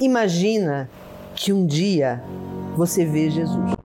Imagina que um dia você vê Jesus.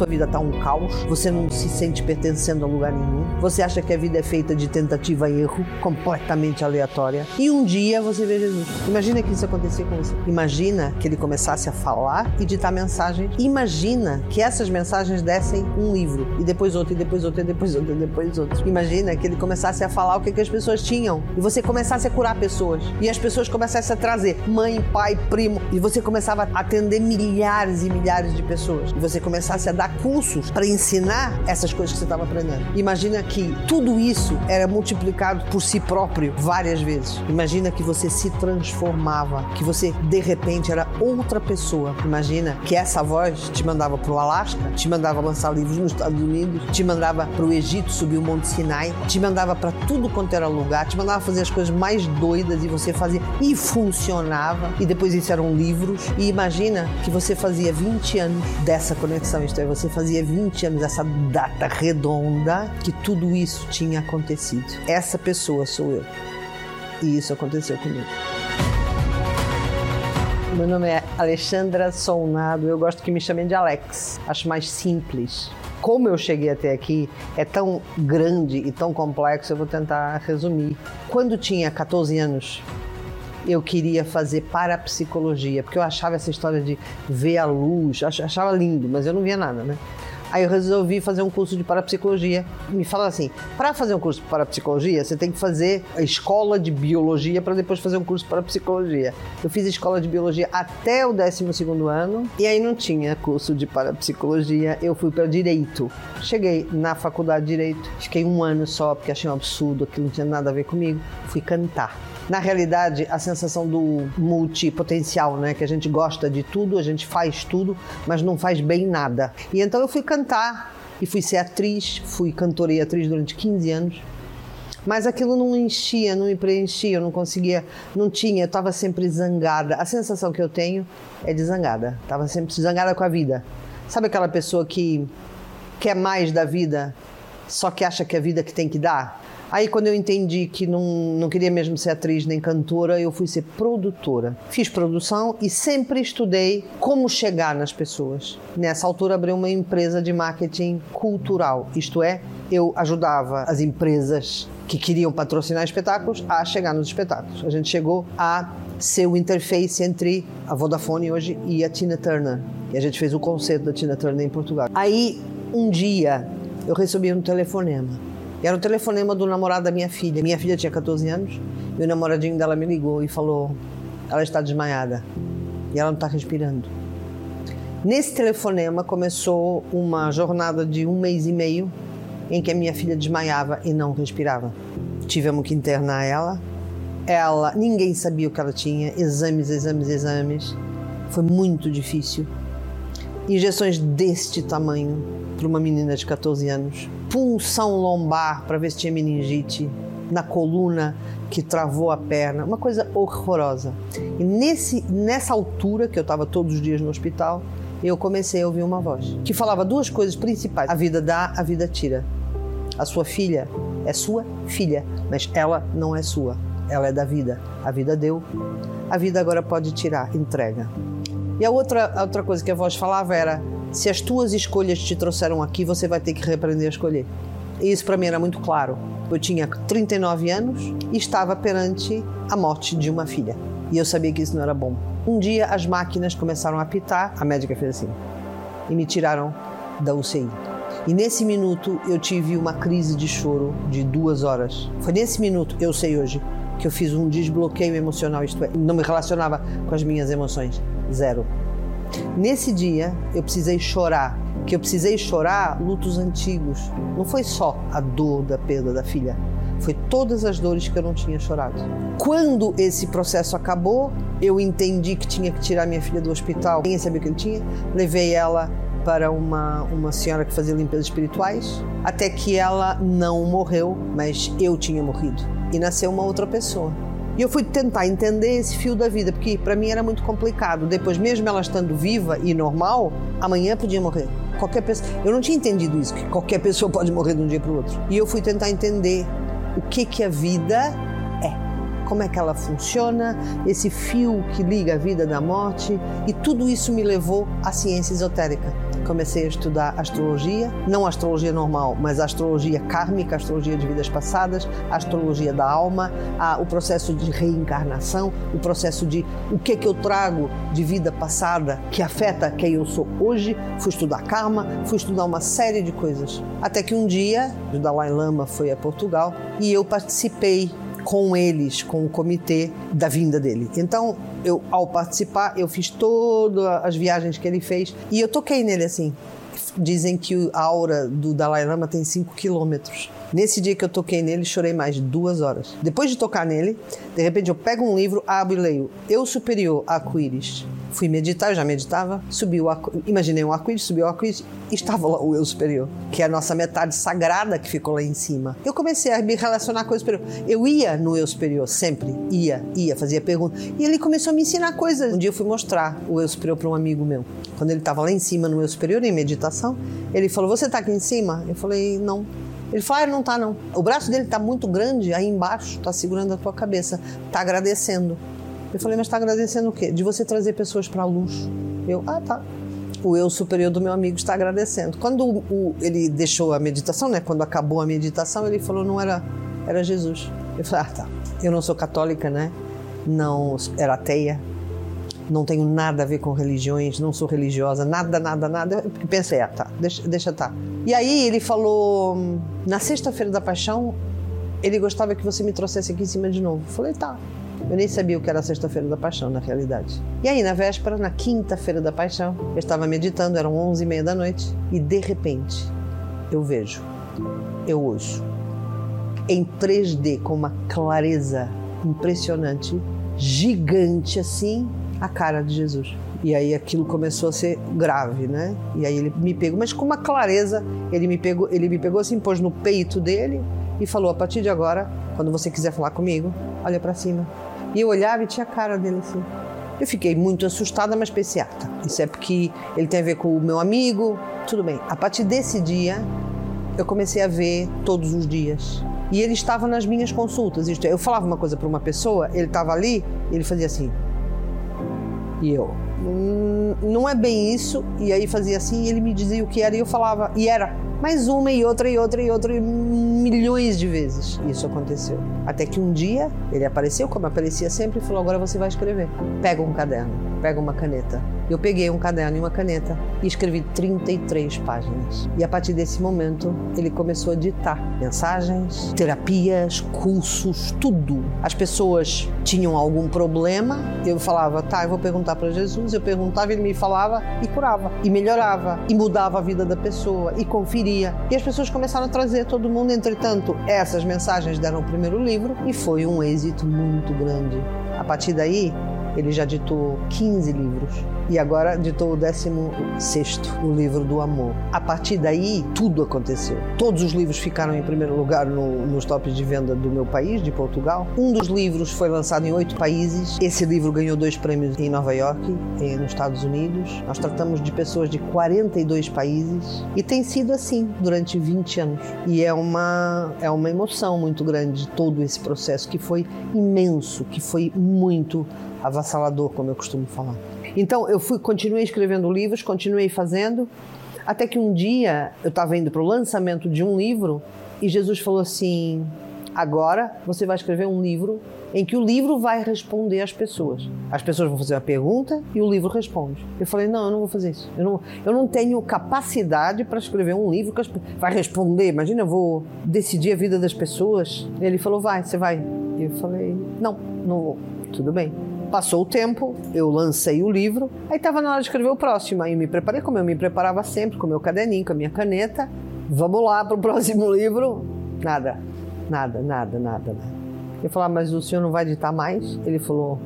Tua vida tá um caos, você não se sente pertencendo a lugar nenhum, você acha que a vida é feita de tentativa e erro, completamente aleatória, e um dia você vê Jesus. Imagina que isso acontecia com você. Imagina que ele começasse a falar e ditar mensagens. Imagina que essas mensagens dessem um livro, e depois outro, e depois outro, e depois outro, e depois outro. Imagina que ele começasse a falar o que, que as pessoas tinham, e você começasse a curar pessoas, e as pessoas começassem a trazer mãe, pai, primo, e você começava a atender milhares e milhares de pessoas, e você começasse a dar cursos para ensinar essas coisas que você estava aprendendo. Imagina que tudo isso era multiplicado por si próprio várias vezes. Imagina que você se transformava, que você de repente era outra pessoa. Imagina que essa voz te mandava para o Alasca, te mandava lançar livros nos Estados Unidos, te mandava para o Egito subir o Monte Sinai, te mandava para tudo quanto era lugar, te mandava fazer as coisas mais doidas e você fazia e funcionava. E depois isso eram livros. E imagina que você fazia 20 anos dessa conexão, isto é, você fazia 20 anos, essa data redonda, que tudo isso tinha acontecido. Essa pessoa sou eu. E isso aconteceu comigo. Meu nome é Alexandra Solnado, eu gosto que me chamem de Alex, acho mais simples. Como eu cheguei até aqui é tão grande e tão complexo, eu vou tentar resumir. Quando tinha 14 anos, eu queria fazer parapsicologia, porque eu achava essa história de ver a luz, achava lindo, mas eu não via nada, né? Aí eu resolvi fazer um curso de parapsicologia. Me fala assim: para fazer um curso de parapsicologia, você tem que fazer a escola de biologia para depois fazer um curso de parapsicologia. Eu fiz escola de biologia até o 12 ano e aí não tinha curso de parapsicologia. Eu fui para direito. Cheguei na faculdade de direito, fiquei um ano só porque achei um absurdo, aquilo não tinha nada a ver comigo. Fui cantar na realidade, a sensação do multipotencial, né? Que a gente gosta de tudo, a gente faz tudo, mas não faz bem nada. E então eu fui cantar e fui ser atriz, fui cantora e atriz durante 15 anos. Mas aquilo não enchia, não me preenchia, eu não conseguia, não tinha, eu estava sempre zangada. A sensação que eu tenho é de zangada. Estava sempre zangada com a vida. Sabe aquela pessoa que quer mais da vida, só que acha que é a vida que tem que dar? Aí, quando eu entendi que não, não queria mesmo ser atriz nem cantora, eu fui ser produtora. Fiz produção e sempre estudei como chegar nas pessoas. Nessa altura, abri uma empresa de marketing cultural, isto é, eu ajudava as empresas que queriam patrocinar espetáculos a chegar nos espetáculos. A gente chegou a ser o interface entre a Vodafone hoje e a Tina Turner. E a gente fez o concerto da Tina Turner em Portugal. Aí, um dia, eu recebi um telefonema era o telefonema do namorado da minha filha. Minha filha tinha 14 anos e o namoradinho dela me ligou e falou: ela está desmaiada e ela não está respirando. Nesse telefonema começou uma jornada de um mês e meio em que a minha filha desmaiava e não respirava. Tivemos que internar ela. Ela, ninguém sabia o que ela tinha, exames, exames, exames. Foi muito difícil. Injeções deste tamanho para uma menina de 14 anos punção lombar para ver se tinha meningite, na coluna que travou a perna, uma coisa horrorosa. E nesse, nessa altura, que eu estava todos os dias no hospital, eu comecei a ouvir uma voz que falava duas coisas principais: a vida dá, a vida tira. A sua filha é sua filha, mas ela não é sua, ela é da vida. A vida deu, a vida agora pode tirar, entrega. E a outra, a outra coisa que a voz falava era: se as tuas escolhas te trouxeram aqui, você vai ter que reaprender a escolher. E isso para mim era muito claro. Eu tinha 39 anos e estava perante a morte de uma filha. E eu sabia que isso não era bom. Um dia as máquinas começaram a apitar, a médica fez assim e me tiraram da UCI. E nesse minuto eu tive uma crise de choro de duas horas. Foi nesse minuto, eu sei hoje, que eu fiz um desbloqueio emocional, isto é, não me relacionava com as minhas emoções. Zero. Nesse dia, eu precisei chorar. Que eu precisei chorar lutos antigos. Não foi só a dor da perda da filha, foi todas as dores que eu não tinha chorado. Quando esse processo acabou, eu entendi que tinha que tirar minha filha do hospital. Ninguém sabia o que ele tinha. Levei ela para uma, uma senhora que fazia limpezas espirituais, até que ela não morreu, mas eu tinha morrido. E nasceu uma outra pessoa. E eu fui tentar entender esse fio da vida, porque para mim era muito complicado. Depois, mesmo ela estando viva e normal, amanhã podia morrer. qualquer pessoa. Eu não tinha entendido isso, que qualquer pessoa pode morrer de um dia para o outro. E eu fui tentar entender o que que a vida é, como é que ela funciona, esse fio que liga a vida da morte, e tudo isso me levou à ciência esotérica comecei a estudar astrologia, não astrologia normal, mas astrologia kármica, astrologia de vidas passadas, astrologia da alma, a, o processo de reencarnação, o processo de o que que eu trago de vida passada que afeta quem eu sou hoje. Fui estudar karma, fui estudar uma série de coisas. Até que um dia, o Dalai Lama foi a Portugal e eu participei com eles, com o comitê da vinda dele. Então, eu ao participar, eu fiz todas as viagens que ele fez e eu toquei nele assim. Dizem que a aura do Dalai Lama tem 5 quilômetros. Nesse dia que eu toquei nele, chorei mais de duas horas. Depois de tocar nele, de repente eu pego um livro, abro e leio Eu Superior, Arco-Íris. Fui meditar, eu já meditava, subi o imaginei um arco-íris, subi o arco-íris e estava lá o eu superior, que é a nossa metade sagrada que ficou lá em cima. Eu comecei a me relacionar com o eu superior. Eu ia no eu superior, sempre, ia, ia, fazia perguntas. E ele começou a me ensinar coisas. Um dia eu fui mostrar o eu superior para um amigo meu. Quando ele estava lá em cima no eu superior, em meditação, ele falou: Você está aqui em cima? Eu falei: Não. Ele falou: ah, não tá não. O braço dele tá muito grande aí embaixo, tá segurando a tua cabeça, tá agradecendo. Eu falei: mas tá agradecendo o quê? De você trazer pessoas para a luz. Eu: ah, tá. O eu superior do meu amigo está agradecendo. Quando o, o, ele deixou a meditação, né? Quando acabou a meditação, ele falou: não era, era Jesus. Eu falei: ah, tá. Eu não sou católica, né? Não era ateia não tenho nada a ver com religiões, não sou religiosa, nada, nada, nada. Eu pensei, ah, tá, deixa, deixa tá. E aí ele falou, na sexta-feira da paixão, ele gostava que você me trouxesse aqui em cima de novo. Eu falei, tá. Eu nem sabia o que era sexta-feira da paixão, na realidade. E aí, na véspera, na quinta-feira da paixão, eu estava meditando, eram onze e meia da noite, e de repente, eu vejo, eu ouço, em 3D, com uma clareza impressionante, gigante assim, a cara de Jesus. E aí aquilo começou a ser grave, né? E aí ele me pegou, mas com uma clareza, ele me pegou, ele me pegou assim, pôs no peito dele e falou: "A partir de agora, quando você quiser falar comigo, olha para cima". E eu olhava e tinha a cara dele assim. Eu fiquei muito assustada, mas pensei, ah, tá. Isso é porque ele tem a ver com o meu amigo, tudo bem. A partir desse dia, eu comecei a ver todos os dias. E ele estava nas minhas consultas. Isto é, eu falava uma coisa para uma pessoa, ele estava ali, ele fazia assim. E eu, hum, não é bem isso. E aí fazia assim, e ele me dizia o que era, e eu falava, e era. Mais uma e outra e outra e outra, e milhões de vezes isso aconteceu. Até que um dia ele apareceu, como aparecia sempre, e falou: Agora você vai escrever. Pega um caderno, pega uma caneta eu peguei um caderno e uma caneta e escrevi 33 páginas. E a partir desse momento, ele começou a ditar mensagens, terapias, cursos, tudo. As pessoas tinham algum problema, eu falava, tá, eu vou perguntar para Jesus. Eu perguntava, ele me falava e curava, e melhorava, e mudava a vida da pessoa, e conferia. E as pessoas começaram a trazer todo mundo. Entretanto, essas mensagens deram o primeiro livro e foi um êxito muito grande. A partir daí, ele já ditou 15 livros e agora ditou o 16, o livro do amor. A partir daí, tudo aconteceu. Todos os livros ficaram em primeiro lugar no, nos tops de venda do meu país, de Portugal. Um dos livros foi lançado em oito países. Esse livro ganhou dois prêmios em Nova York, nos Estados Unidos. Nós tratamos de pessoas de 42 países e tem sido assim durante 20 anos. E é uma, é uma emoção muito grande todo esse processo que foi imenso, que foi muito avassalador, como eu costumo falar. Então eu fui, continuei escrevendo livros, continuei fazendo, até que um dia eu estava indo para o lançamento de um livro e Jesus falou assim: agora você vai escrever um livro em que o livro vai responder às pessoas. As pessoas vão fazer uma pergunta e o livro responde. Eu falei: não, eu não vou fazer isso. Eu não, eu não tenho capacidade para escrever um livro que vai responder. Imagina, eu vou decidir a vida das pessoas. Ele falou: vai, você vai. Eu falei: não, não vou. Tudo bem. Passou o tempo, eu lancei o livro, aí estava na hora de escrever o próximo. Aí me preparei como eu me preparava sempre, com meu caderninho, com a minha caneta. Vamos lá para o próximo livro. Nada, nada, nada, nada, nada. Eu falei, mas o senhor não vai ditar mais? Ele falou,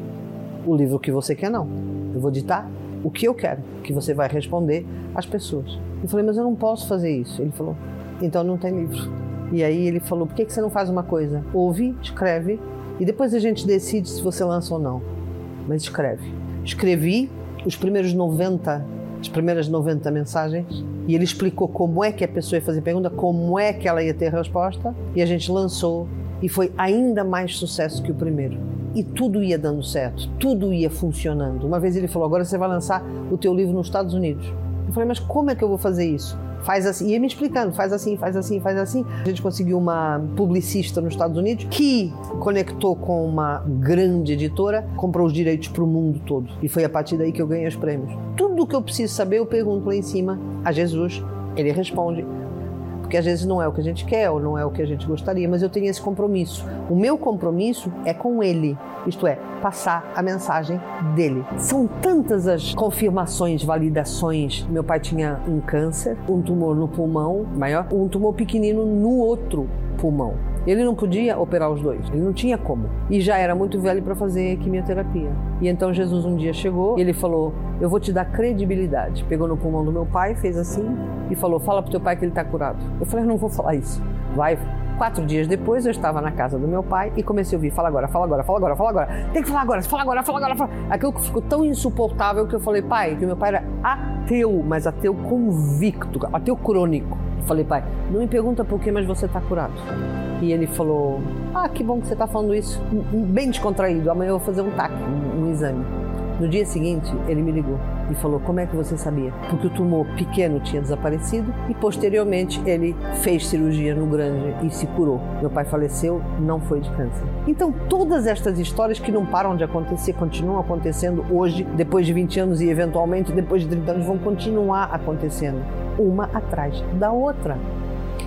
o livro que você quer não. Eu vou ditar o que eu quero, que você vai responder às pessoas. Eu falei, mas eu não posso fazer isso. Ele falou, então não tem livro. E aí ele falou, por que você não faz uma coisa? Ouve, escreve, e depois a gente decide se você lança ou não mas escreve. Escrevi os primeiros 90 as primeiras 90 mensagens, e ele explicou como é que a pessoa ia fazer pergunta, como é que ela ia ter resposta, e a gente lançou e foi ainda mais sucesso que o primeiro. E tudo ia dando certo, tudo ia funcionando. Uma vez ele falou: agora você vai lançar o teu livro nos Estados Unidos. Eu falei: mas como é que eu vou fazer isso? Faz assim, ia me explicando, faz assim, faz assim, faz assim. A gente conseguiu uma publicista nos Estados Unidos que conectou com uma grande editora, comprou os direitos para o mundo todo. E foi a partir daí que eu ganhei os prêmios. Tudo que eu preciso saber, eu pergunto lá em cima a Jesus. Ele responde porque às vezes não é o que a gente quer ou não é o que a gente gostaria, mas eu tenho esse compromisso. O meu compromisso é com ele, isto é, passar a mensagem dele. São tantas as confirmações, validações. Meu pai tinha um câncer, um tumor no pulmão maior, um tumor pequenino no outro pulmão. Ele não podia operar os dois, ele não tinha como. E já era muito velho para fazer quimioterapia. E então Jesus um dia chegou e ele falou: Eu vou te dar credibilidade. Pegou no pulmão do meu pai, fez assim e falou: Fala pro teu pai que ele está curado. Eu falei: Não vou falar isso. Vai, Quatro dias depois, eu estava na casa do meu pai e comecei a ouvir: fala agora, fala agora, fala agora, fala agora. Tem que falar agora, fala agora, fala agora. Fala. Aquilo que ficou tão insuportável que eu falei: pai, que meu pai era ateu, mas ateu convicto, ateu crônico. Falei: pai, não me pergunta por que, mas você está curado. E ele falou: Ah, que bom que você está falando isso. Bem descontraído. Amanhã eu vou fazer um TAC, um, um exame. No dia seguinte, ele me ligou e falou: Como é que você sabia? Porque o tumor pequeno tinha desaparecido e posteriormente ele fez cirurgia no grande e se curou. Meu pai faleceu, não foi de câncer. Então, todas estas histórias que não param de acontecer, continuam acontecendo hoje, depois de 20 anos e eventualmente depois de 30 anos, vão continuar acontecendo, uma atrás da outra.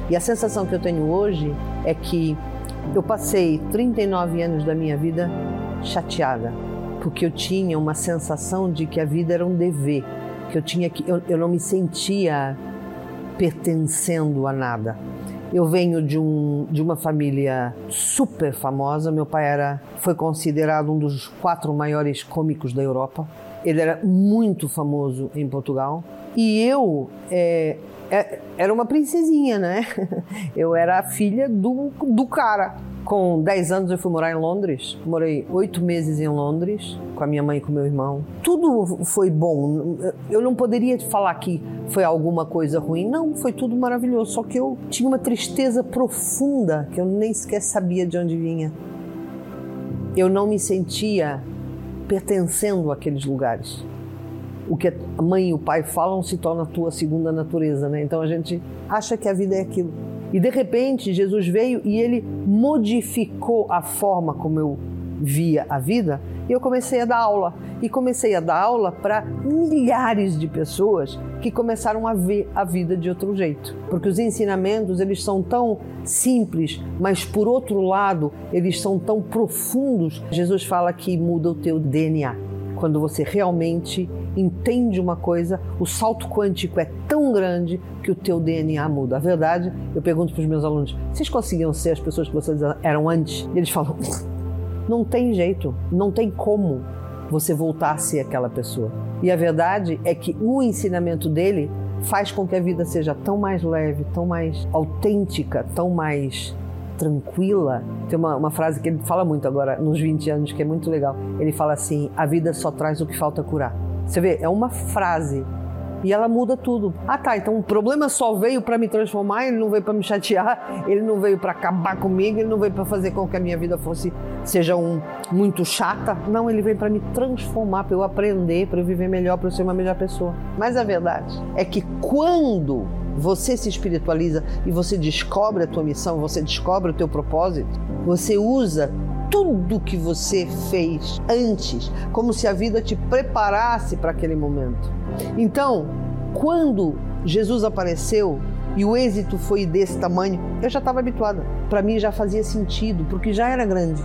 E a sensação que eu tenho hoje é que eu passei 39 anos da minha vida chateada, porque eu tinha uma sensação de que a vida era um dever, que eu tinha que eu, eu não me sentia pertencendo a nada. Eu venho de, um, de uma família super famosa. Meu pai era, foi considerado um dos quatro maiores cômicos da Europa. Ele era muito famoso em Portugal. E eu é, é, era uma princesinha, né? Eu era a filha do, do cara. Com 10 anos eu fui morar em Londres. Morei oito meses em Londres com a minha mãe e com meu irmão. Tudo foi bom. Eu não poderia falar que foi alguma coisa ruim. Não, foi tudo maravilhoso. Só que eu tinha uma tristeza profunda que eu nem sequer sabia de onde vinha. Eu não me sentia pertencendo àqueles lugares o que a mãe e o pai falam se torna a tua segunda natureza, né? Então a gente acha que a vida é aquilo. E de repente Jesus veio e ele modificou a forma como eu via a vida e eu comecei a dar aula. E comecei a dar aula para milhares de pessoas que começaram a ver a vida de outro jeito. Porque os ensinamentos, eles são tão simples, mas por outro lado, eles são tão profundos. Jesus fala que muda o teu DNA. Quando você realmente entende uma coisa, o salto quântico é tão grande que o teu DNA muda. A verdade, eu pergunto para os meus alunos: vocês conseguiam ser as pessoas que vocês eram antes? E eles falam: não tem jeito, não tem como você voltar a ser aquela pessoa. E a verdade é que o ensinamento dele faz com que a vida seja tão mais leve, tão mais autêntica, tão mais tranquila. Tem uma, uma frase que ele fala muito agora, nos 20 anos, que é muito legal. Ele fala assim: a vida só traz o que falta curar. Você vê, é uma frase e ela muda tudo. Ah, tá, então o problema só veio para me transformar, ele não veio para me chatear, ele não veio para acabar comigo, ele não veio para fazer com que a minha vida fosse seja um muito chata. Não, ele veio para me transformar, para eu aprender, para eu viver melhor, para eu ser uma melhor pessoa. Mas a verdade é que quando você se espiritualiza e você descobre a tua missão, você descobre o teu propósito, você usa tudo que você fez antes, como se a vida te preparasse para aquele momento. Então, quando Jesus apareceu e o êxito foi desse tamanho, eu já estava habituada. Para mim já fazia sentido, porque já era grande.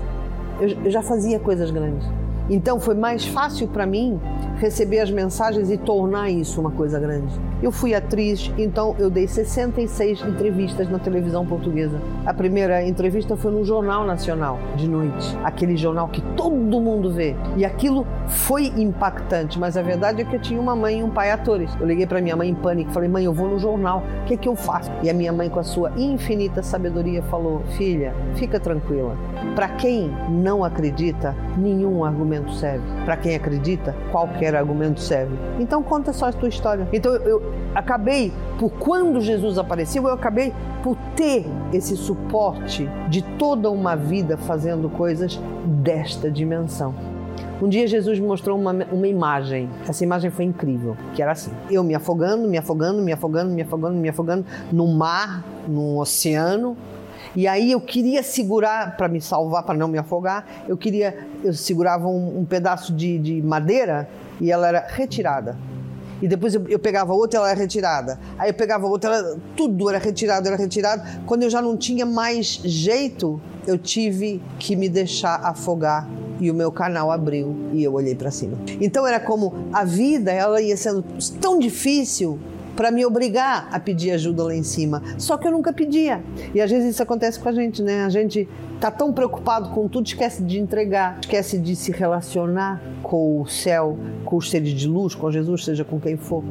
Eu, já fazia coisas grandes. Então foi mais fácil para mim receber as mensagens e tornar isso uma coisa grande. Eu fui atriz, então eu dei 66 entrevistas na televisão portuguesa. A primeira entrevista foi no Jornal Nacional, de noite, aquele jornal que todo mundo vê. E aquilo foi impactante, mas a verdade é que eu tinha uma mãe e um pai atores. Eu liguei para minha mãe em pânico, falei: "Mãe, eu vou no jornal. O que é que eu faço?" E a minha mãe com a sua infinita sabedoria falou: "Filha, fica tranquila. Para quem não acredita, nenhum argumento argumento serve. Para quem acredita, qualquer argumento serve. Então conta só a tua história. Então eu, acabei, por quando Jesus apareceu, eu acabei por ter esse suporte de toda uma vida fazendo coisas desta dimensão. Um dia Jesus me mostrou uma, uma imagem. Essa imagem foi incrível, que era assim: eu me afogando, me afogando, me afogando, me afogando, me afogando no mar, no oceano. E aí eu queria segurar para me salvar, para não me afogar. Eu queria, eu segurava um, um pedaço de, de madeira e ela era retirada e depois eu, eu, pegava outra, ela era retirada. Aí eu pegava outra, ela, tudo era retirado, era retirado. Quando eu já não tinha mais jeito, eu tive que me deixar afogar e o meu canal abriu e eu olhei para cima. Então era como a vida, ela ia sendo tão difícil para me obrigar a pedir ajuda lá em cima. Só que eu nunca pedia. E às vezes isso acontece com a gente, né? A gente tá tão preocupado com tudo, esquece de entregar, esquece de se relacionar com o céu, com os seres de luz, com Jesus, seja com quem for.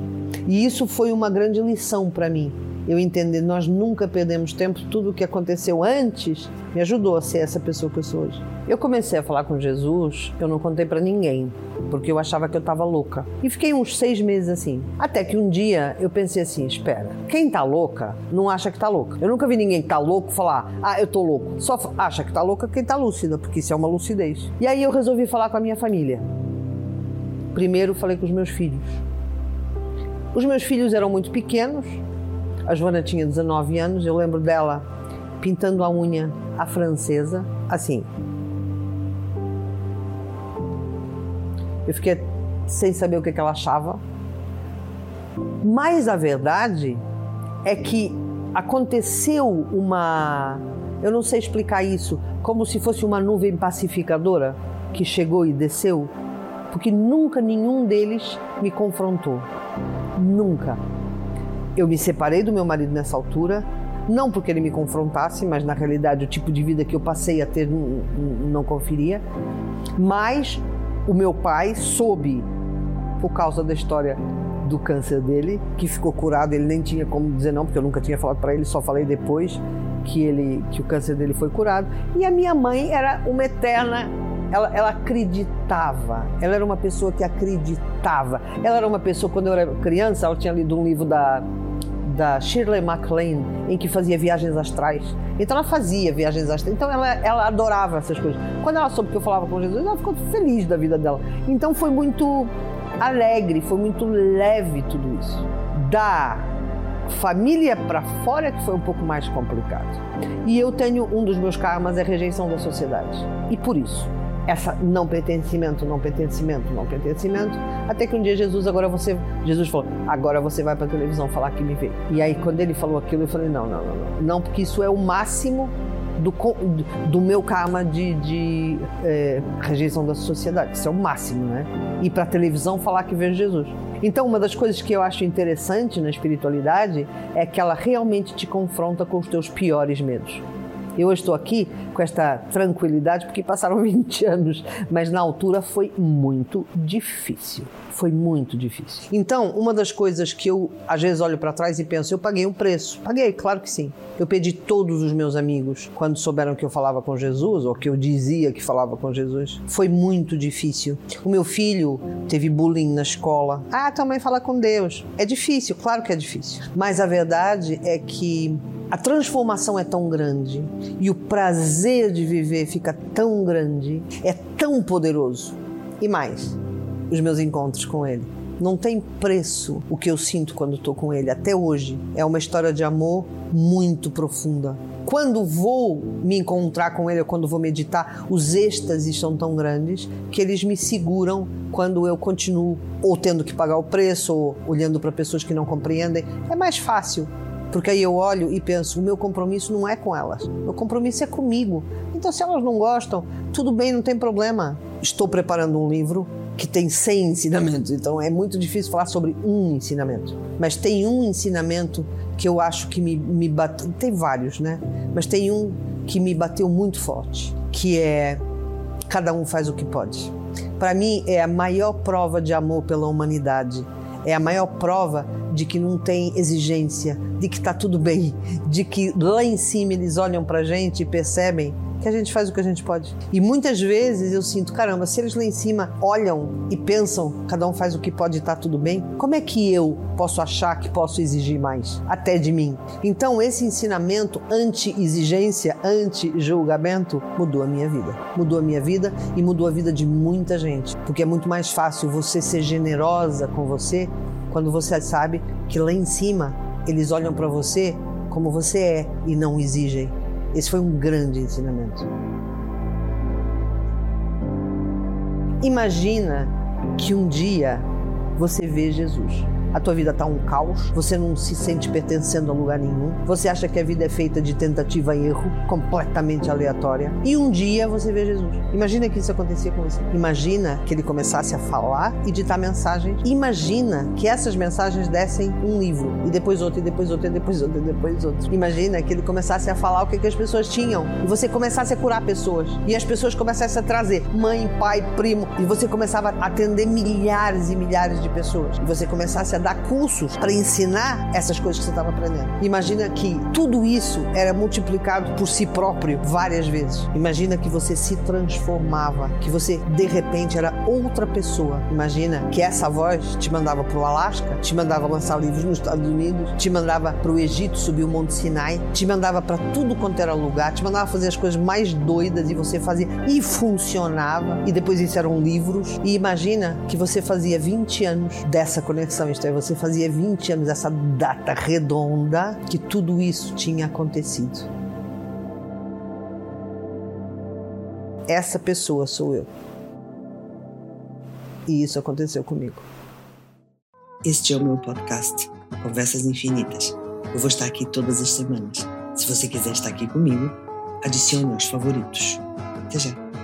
E isso foi uma grande lição para mim eu entender, nós nunca perdemos tempo, tudo o que aconteceu antes me ajudou a ser essa pessoa que eu sou hoje. Eu comecei a falar com Jesus, eu não contei para ninguém, porque eu achava que eu estava louca. E fiquei uns seis meses assim. Até que um dia eu pensei assim: espera, quem tá louca não acha que tá louca. Eu nunca vi ninguém que tá louco falar, ah, eu tô louco. Só acha que tá louca quem tá lúcida, porque isso é uma lucidez. E aí eu resolvi falar com a minha família. Primeiro falei com os meus filhos. Os meus filhos eram muito pequenos, a Joana tinha 19 anos, eu lembro dela pintando a unha à francesa, assim. Eu fiquei sem saber o que ela achava. Mas a verdade é que aconteceu uma. Eu não sei explicar isso, como se fosse uma nuvem pacificadora que chegou e desceu, porque nunca nenhum deles me confrontou. Nunca. Eu me separei do meu marido nessa altura, não porque ele me confrontasse, mas na realidade o tipo de vida que eu passei a ter não conferia. Mas o meu pai soube, por causa da história do câncer dele, que ficou curado, ele nem tinha como dizer não, porque eu nunca tinha falado para ele, só falei depois que ele que o câncer dele foi curado. E a minha mãe era uma eterna ela, ela, acreditava, ela era uma pessoa que acreditava. Ela era uma pessoa, quando eu era criança, ela tinha lido um livro da da Shirley MacLaine, em que fazia viagens astrais. Então ela fazia viagens astrais. Então ela, ela adorava essas coisas. Quando ela soube que eu falava com Jesus, ela ficou feliz da vida dela. Então foi muito alegre, foi muito leve tudo isso. Da família para fora que foi um pouco mais complicado. E eu tenho um dos meus karmas é rejeição da sociedade. E por isso, essa não pertencimento, não pertencimento, não pertencimento, até que um dia Jesus, agora você, Jesus falou, agora você vai para a televisão falar que me vê. E aí quando ele falou aquilo, eu falei, não, não, não, não, não porque isso é o máximo do, do meu karma de, de é, rejeição da sociedade, isso é o máximo, né? Ir para a televisão falar que vejo Jesus. Então, uma das coisas que eu acho interessante na espiritualidade é que ela realmente te confronta com os teus piores medos. Eu estou aqui com esta tranquilidade porque passaram 20 anos, mas na altura foi muito difícil. Foi muito difícil. Então, uma das coisas que eu às vezes olho para trás e penso, eu paguei um preço. Paguei, claro que sim. Eu pedi todos os meus amigos quando souberam que eu falava com Jesus ou que eu dizia que falava com Jesus. Foi muito difícil. O meu filho teve bullying na escola. Ah, tua mãe fala com Deus. É difícil, claro que é difícil. Mas a verdade é que a transformação é tão grande e o prazer de viver fica tão grande, é tão poderoso. E mais, os meus encontros com Ele. Não tem preço o que eu sinto quando estou com Ele. Até hoje é uma história de amor muito profunda. Quando vou me encontrar com Ele, ou quando vou meditar, os êxtases são tão grandes que eles me seguram quando eu continuo ou tendo que pagar o preço, ou olhando para pessoas que não compreendem. É mais fácil porque aí eu olho e penso, o meu compromisso não é com elas, meu compromisso é comigo. Então, se elas não gostam, tudo bem, não tem problema. Estou preparando um livro que tem 100 ensinamentos, então é muito difícil falar sobre um ensinamento. Mas tem um ensinamento que eu acho que me, me bateu, tem vários, né? Mas tem um que me bateu muito forte, que é cada um faz o que pode. Para mim, é a maior prova de amor pela humanidade é a maior prova de que não tem exigência, de que está tudo bem, de que lá em cima eles olham para a gente e percebem que a gente faz o que a gente pode. E muitas vezes eu sinto, caramba, se eles lá em cima olham e pensam, cada um faz o que pode e tá tudo bem, como é que eu posso achar que posso exigir mais, até de mim? Então, esse ensinamento anti-exigência, anti-julgamento, mudou a minha vida. Mudou a minha vida e mudou a vida de muita gente. Porque é muito mais fácil você ser generosa com você quando você sabe que lá em cima eles olham para você como você é e não exigem. Esse foi um grande ensinamento. Imagina que um dia você vê Jesus a tua vida está um caos, você não se sente pertencendo a lugar nenhum, você acha que a vida é feita de tentativa e erro, completamente aleatória, e um dia você vê Jesus. Imagina que isso acontecia com você. Imagina que ele começasse a falar e ditar mensagens. Imagina que essas mensagens dessem um livro, e depois outro, e depois outro, e depois outro, e depois outro. Imagina que ele começasse a falar o que, que as pessoas tinham, e você começasse a curar pessoas, e as pessoas começassem a trazer mãe, pai, primo, e você começava a atender milhares e milhares de pessoas, e você começasse a dar cursos para ensinar essas coisas que você estava aprendendo. Imagina que tudo isso era multiplicado por si próprio várias vezes. Imagina que você se transformava, que você de repente era outra pessoa. Imagina que essa voz te mandava para o Alasca, te mandava lançar livros nos Estados Unidos, te mandava para o Egito subir o Monte Sinai, te mandava para tudo quanto era lugar, te mandava fazer as coisas mais doidas e você fazia e funcionava. E depois isso eram livros. E imagina que você fazia 20 anos dessa conexão. Isto você fazia 20 anos, essa data redonda, que tudo isso tinha acontecido. Essa pessoa sou eu. E isso aconteceu comigo. Este é o meu podcast, Conversas Infinitas. Eu vou estar aqui todas as semanas. Se você quiser estar aqui comigo, adicione aos favoritos. Até já!